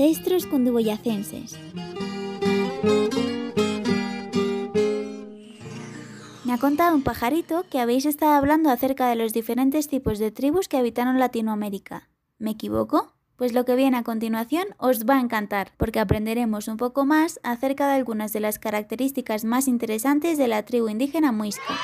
Ancestros cundiboyacenses. Me ha contado un pajarito que habéis estado hablando acerca de los diferentes tipos de tribus que habitaron Latinoamérica. ¿Me equivoco? Pues lo que viene a continuación os va a encantar, porque aprenderemos un poco más acerca de algunas de las características más interesantes de la tribu indígena muisca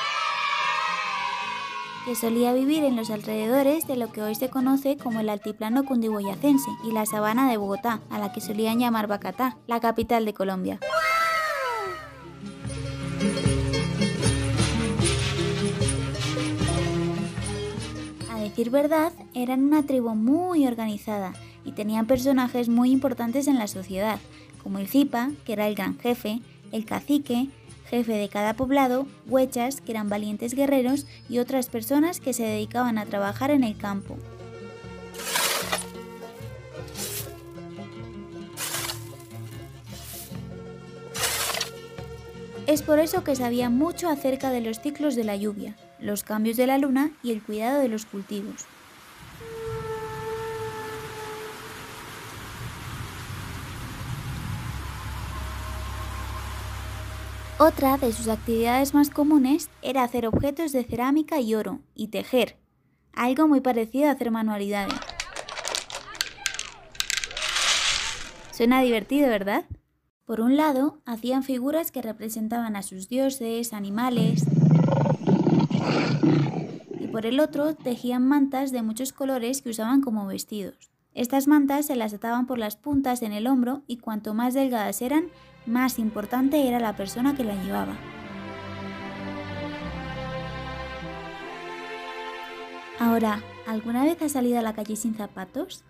que solía vivir en los alrededores de lo que hoy se conoce como el altiplano cundiboyacense y la sabana de Bogotá, a la que solían llamar Bacatá, la capital de Colombia. A decir verdad, eran una tribu muy organizada y tenían personajes muy importantes en la sociedad, como el Zipa, que era el gran jefe, el cacique, jefe de cada poblado, huechas, que eran valientes guerreros, y otras personas que se dedicaban a trabajar en el campo. Es por eso que sabía mucho acerca de los ciclos de la lluvia, los cambios de la luna y el cuidado de los cultivos. Otra de sus actividades más comunes era hacer objetos de cerámica y oro y tejer, algo muy parecido a hacer manualidades. Suena divertido, ¿verdad? Por un lado, hacían figuras que representaban a sus dioses, animales, y por el otro, tejían mantas de muchos colores que usaban como vestidos. Estas mantas se las ataban por las puntas en el hombro y cuanto más delgadas eran, más importante era la persona que la llevaba. Ahora, ¿alguna vez has salido a la calle sin zapatos?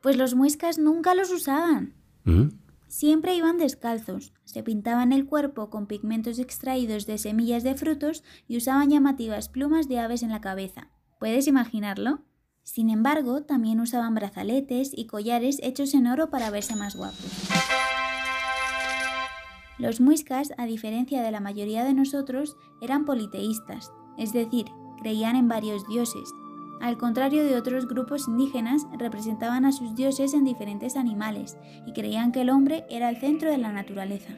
Pues los muiscas nunca los usaban. ¿Mm? Siempre iban descalzos, se pintaban el cuerpo con pigmentos extraídos de semillas de frutos y usaban llamativas plumas de aves en la cabeza. ¿Puedes imaginarlo? Sin embargo, también usaban brazaletes y collares hechos en oro para verse más guapos. Los muiscas, a diferencia de la mayoría de nosotros, eran politeístas, es decir, creían en varios dioses. Al contrario de otros grupos indígenas, representaban a sus dioses en diferentes animales y creían que el hombre era el centro de la naturaleza.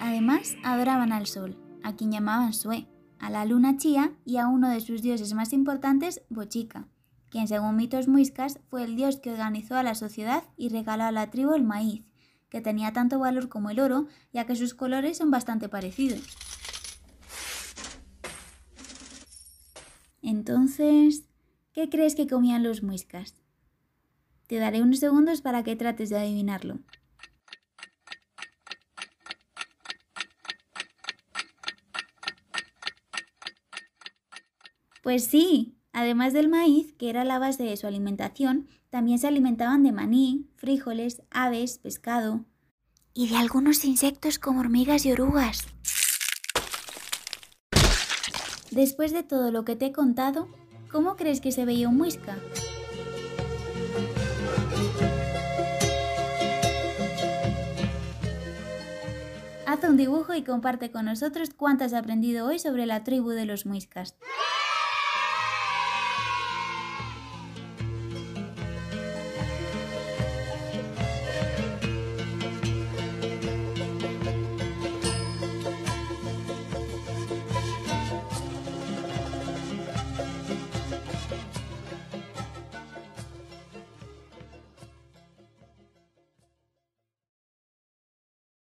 Además, adoraban al sol, a quien llamaban Sue, a la luna Chía y a uno de sus dioses más importantes, Bochica quien según mitos muiscas fue el dios que organizó a la sociedad y regaló a la tribu el maíz, que tenía tanto valor como el oro, ya que sus colores son bastante parecidos. Entonces, ¿qué crees que comían los muiscas? Te daré unos segundos para que trates de adivinarlo. Pues sí, Además del maíz, que era la base de su alimentación, también se alimentaban de maní, frijoles, aves, pescado y de algunos insectos como hormigas y orugas. Después de todo lo que te he contado, ¿cómo crees que se veía un muisca? Haz un dibujo y comparte con nosotros cuánto has aprendido hoy sobre la tribu de los muiscas.